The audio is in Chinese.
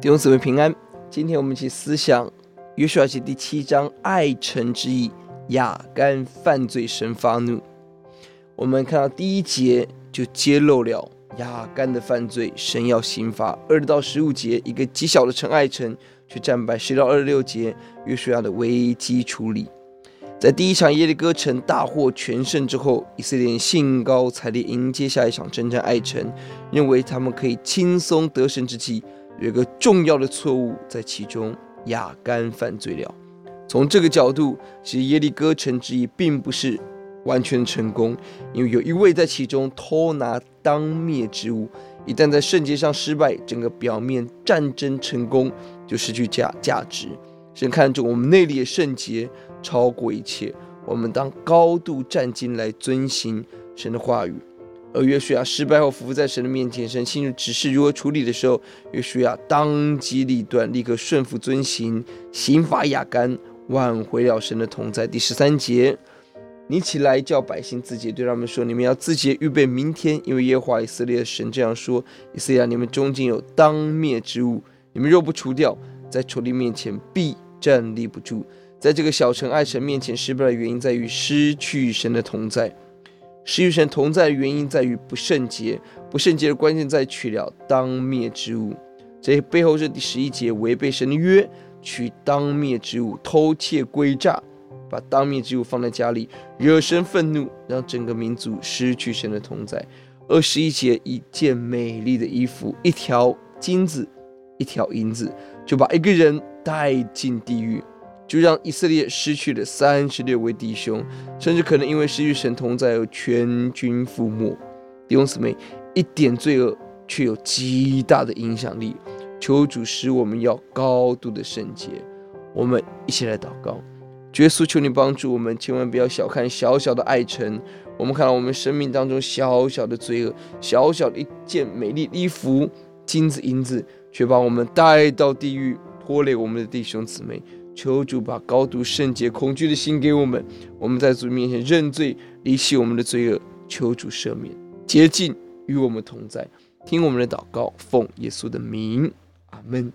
弟兄姊妹平安，今天我们一起思想约书亚记第七章爱城之意，亚干犯罪，神发怒。我们看到第一节就揭露了亚干的犯罪，神要刑罚。二到十五节一个极小的城爱城却战败。十到二十六节约书亚的危机处理。在第一场耶利哥城大获全胜之后，以色列人兴高采烈迎接下一场征战爱城，认为他们可以轻松得胜之际。有个重要的错误在其中，亚干犯罪了。从这个角度，其实耶利哥城之役并不是完全成功，因为有一位在其中偷拿当灭之物。一旦在圣洁上失败，整个表面战争成功就失去价价值。神看重我们内里的圣洁超过一切，我们当高度战兢来遵行神的话语。而约书亚失败后，伏在神的面前，神清楚指示如何处理的时候，约书亚当机立断，立刻顺服遵行，刑罚亚干，挽回了神的同在。第十三节，你起来叫百姓自洁，对他们说：你们要自洁，预备明天，因为耶和华以色列的神这样说：以色列，你们中间有当灭之物，你们若不除掉，在仇敌面前必站立不住。在这个小城爱神面前失败的原因，在于失去神的同在。失去神同在的原因在于不圣洁，不圣洁的关键在取了当灭之物。这背后是第十一节违背神的约，取当灭之物，偷窃诡诈，把当灭之物放在家里，惹神愤怒，让整个民族失去神的同在。二十一节一件美丽的衣服，一条金子，一条银子，就把一个人带进地狱。就让以色列失去了三十六位弟兄，甚至可能因为失去神同在而全军覆没。弟兄姊妹，一点罪恶却有极大的影响力。求主使我们要高度的圣洁。我们一起来祷告，耶稣，求你帮助我们，千万不要小看小小的爱城。我们看到我们生命当中小小的罪恶，小小的一件美丽衣服，金子银子，却把我们带到地狱，拖累我们的弟兄姊妹。求主把高度圣洁、恐惧的心给我们，我们在主面前认罪，离弃我们的罪恶，求主赦免，洁净与我们同在，听我们的祷告，奉耶稣的名，阿门。